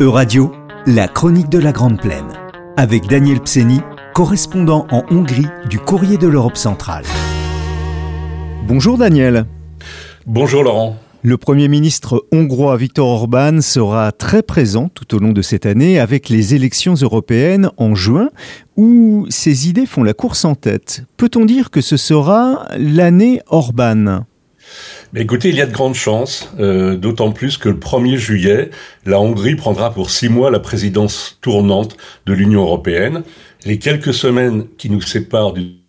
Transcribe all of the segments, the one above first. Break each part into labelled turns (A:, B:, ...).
A: E-Radio, la chronique de la Grande Plaine. Avec Daniel Pseni, correspondant en Hongrie du Courrier de l'Europe centrale. Bonjour Daniel.
B: Bonjour Laurent.
A: Le Premier ministre hongrois Viktor Orban sera très présent tout au long de cette année avec les élections européennes en juin où ses idées font la course en tête. Peut-on dire que ce sera l'année Orban?
B: Mais écoutez, il y a de grandes chances, euh, d'autant plus que le 1er juillet, la Hongrie prendra pour six mois la présidence tournante de l'Union européenne. Les quelques semaines qui nous séparent du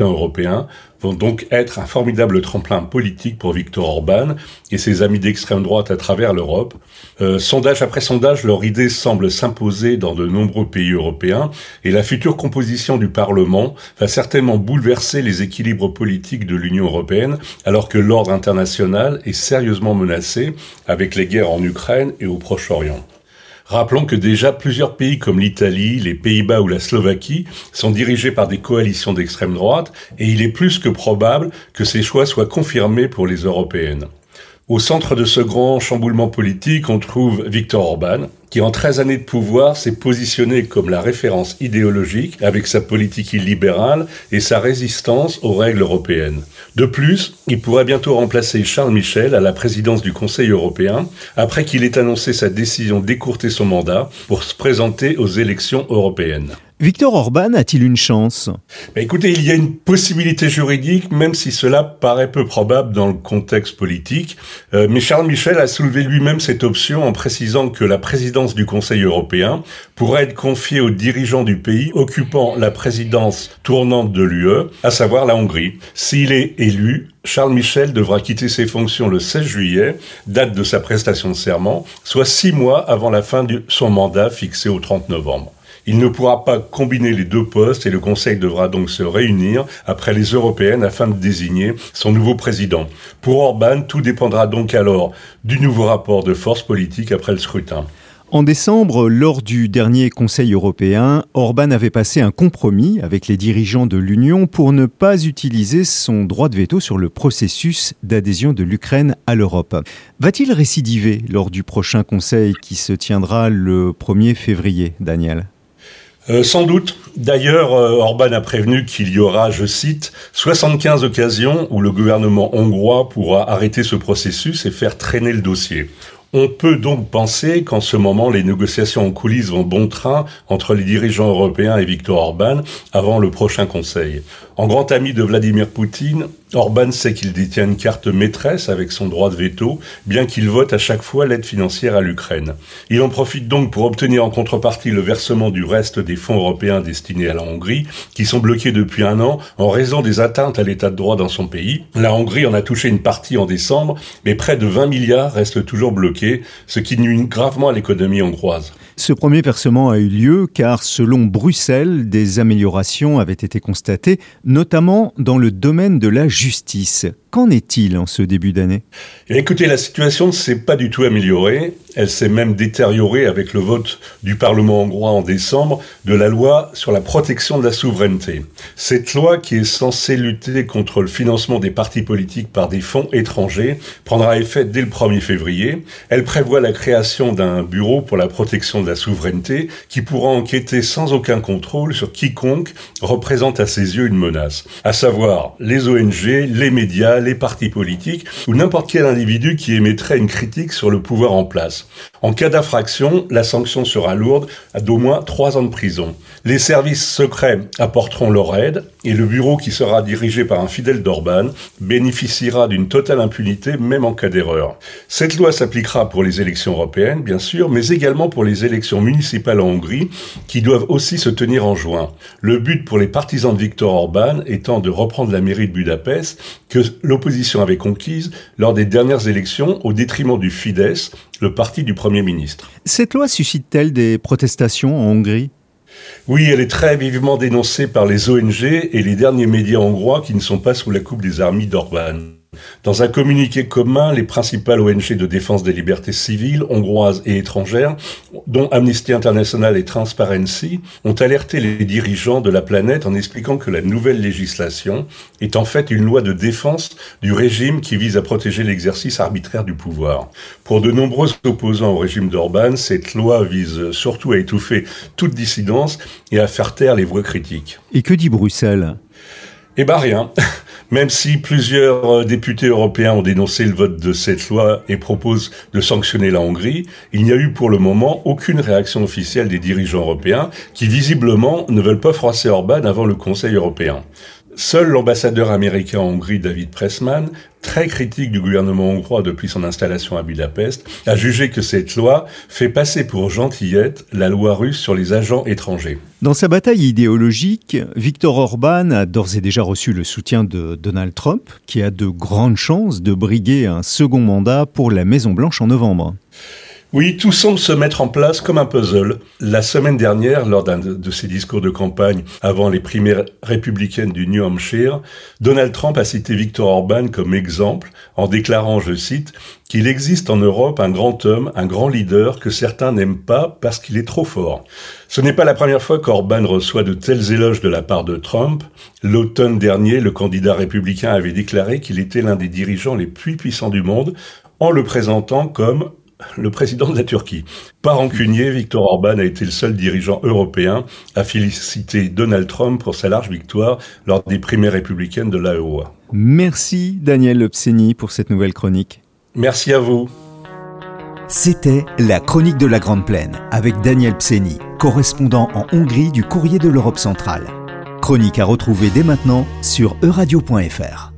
B: européen vont donc être un formidable tremplin politique pour Viktor Orban et ses amis d'extrême droite à travers l'Europe. Euh, sondage après sondage, leur idée semble s'imposer dans de nombreux pays européens et la future composition du Parlement va certainement bouleverser les équilibres politiques de l'Union européenne alors que l'ordre international est sérieusement menacé avec les guerres en Ukraine et au Proche-Orient. Rappelons que déjà plusieurs pays comme l'Italie, les Pays-Bas ou la Slovaquie sont dirigés par des coalitions d'extrême droite et il est plus que probable que ces choix soient confirmés pour les européennes. Au centre de ce grand chamboulement politique, on trouve Viktor Orban, qui en 13 années de pouvoir s'est positionné comme la référence idéologique avec sa politique illibérale et sa résistance aux règles européennes. De plus, il pourrait bientôt remplacer Charles Michel à la présidence du Conseil européen après qu'il ait annoncé sa décision d'écourter son mandat pour se présenter aux élections européennes.
A: Victor Orban a-t-il une chance?
B: Écoutez, il y a une possibilité juridique, même si cela paraît peu probable dans le contexte politique. Euh, mais Charles Michel a soulevé lui-même cette option en précisant que la présidence du Conseil européen pourrait être confiée aux dirigeants du pays occupant la présidence tournante de l'UE, à savoir la Hongrie. S'il est élu, Charles Michel devra quitter ses fonctions le 16 juillet, date de sa prestation de serment, soit six mois avant la fin de son mandat fixé au 30 novembre. Il ne pourra pas combiner les deux postes et le Conseil devra donc se réunir après les européennes afin de désigner son nouveau président. Pour Orban, tout dépendra donc alors du nouveau rapport de force politique après le scrutin.
A: En décembre, lors du dernier Conseil européen, Orban avait passé un compromis avec les dirigeants de l'Union pour ne pas utiliser son droit de veto sur le processus d'adhésion de l'Ukraine à l'Europe. Va-t-il récidiver lors du prochain Conseil qui se tiendra le 1er février, Daniel?
B: Euh, sans doute. D'ailleurs, euh, Orban a prévenu qu'il y aura, je cite, 75 occasions où le gouvernement hongrois pourra arrêter ce processus et faire traîner le dossier. On peut donc penser qu'en ce moment, les négociations en coulisses vont bon train entre les dirigeants européens et Viktor Orban avant le prochain Conseil. En grand ami de Vladimir Poutine, Orban sait qu'il détient une carte maîtresse avec son droit de veto, bien qu'il vote à chaque fois l'aide financière à l'Ukraine. Il en profite donc pour obtenir en contrepartie le versement du reste des fonds européens destinés à la Hongrie, qui sont bloqués depuis un an en raison des atteintes à l'état de droit dans son pays. La Hongrie en a touché une partie en décembre, mais près de 20 milliards restent toujours bloqués ce qui nuit gravement à l'économie hongroise.
A: Ce premier versement a eu lieu car, selon Bruxelles, des améliorations avaient été constatées, notamment dans le domaine de la justice. Qu'en est-il en ce début d'année?
B: Écoutez, la situation ne s'est pas du tout améliorée. Elle s'est même détériorée avec le vote du Parlement hongrois en décembre de la loi sur la protection de la souveraineté. Cette loi, qui est censée lutter contre le financement des partis politiques par des fonds étrangers, prendra effet dès le 1er février. Elle prévoit la création d'un bureau pour la protection de la souveraineté qui pourra enquêter sans aucun contrôle sur quiconque représente à ses yeux une menace, à savoir les ONG, les médias, les partis politiques ou n'importe quel individu qui émettrait une critique sur le pouvoir en place. En cas d'infraction, la sanction sera lourde d'au moins trois ans de prison. Les services secrets apporteront leur aide et le bureau qui sera dirigé par un fidèle d'Orban bénéficiera d'une totale impunité même en cas d'erreur. Cette loi s'appliquera pour les élections européennes, bien sûr, mais également pour les élections municipales en Hongrie qui doivent aussi se tenir en juin. Le but pour les partisans de Viktor Orban étant de reprendre la mairie de Budapest que l'opposition avait conquise lors des dernières élections au détriment du Fidesz, le parti du Premier ministre.
A: Cette loi suscite-t-elle des protestations en Hongrie?
B: Oui, elle est très vivement dénoncée par les ONG et les derniers médias hongrois qui ne sont pas sous la coupe des armées d'Orban. Dans un communiqué commun, les principales ONG de défense des libertés civiles, hongroises et étrangères, dont Amnesty International et Transparency, ont alerté les dirigeants de la planète en expliquant que la nouvelle législation est en fait une loi de défense du régime qui vise à protéger l'exercice arbitraire du pouvoir. Pour de nombreux opposants au régime d'Orban, cette loi vise surtout à étouffer toute dissidence et à faire taire les voix critiques.
A: Et que dit Bruxelles?
B: Eh ben rien. Même si plusieurs euh, députés européens ont dénoncé le vote de cette loi et proposent de sanctionner la Hongrie, il n'y a eu pour le moment aucune réaction officielle des dirigeants européens qui visiblement ne veulent pas froisser Orban avant le Conseil européen. Seul l'ambassadeur américain en Hongrie, David Pressman, très critique du gouvernement hongrois depuis son installation à Budapest, a jugé que cette loi fait passer pour gentillette la loi russe sur les agents étrangers.
A: Dans sa bataille idéologique, Viktor Orban a d'ores et déjà reçu le soutien de Donald Trump, qui a de grandes chances de briguer un second mandat pour la Maison-Blanche en novembre.
B: Oui, tout semble se mettre en place comme un puzzle. La semaine dernière, lors d'un de ses discours de campagne avant les primaires républicaines du New Hampshire, Donald Trump a cité Viktor Orban comme exemple en déclarant, je cite, qu'il existe en Europe un grand homme, un grand leader que certains n'aiment pas parce qu'il est trop fort. Ce n'est pas la première fois qu'Orban reçoit de tels éloges de la part de Trump. L'automne dernier, le candidat républicain avait déclaré qu'il était l'un des dirigeants les plus puissants du monde en le présentant comme le président de la Turquie. Par rancunier, Viktor Orban a été le seul dirigeant européen à féliciter Donald Trump pour sa large victoire lors des primaires républicaines de l'AEOA.
A: Merci Daniel Lepseni pour cette nouvelle chronique.
B: Merci à vous.
C: C'était la chronique de la Grande Plaine avec Daniel Pseni, correspondant en Hongrie du Courrier de l'Europe centrale. Chronique à retrouver dès maintenant sur euradio.fr.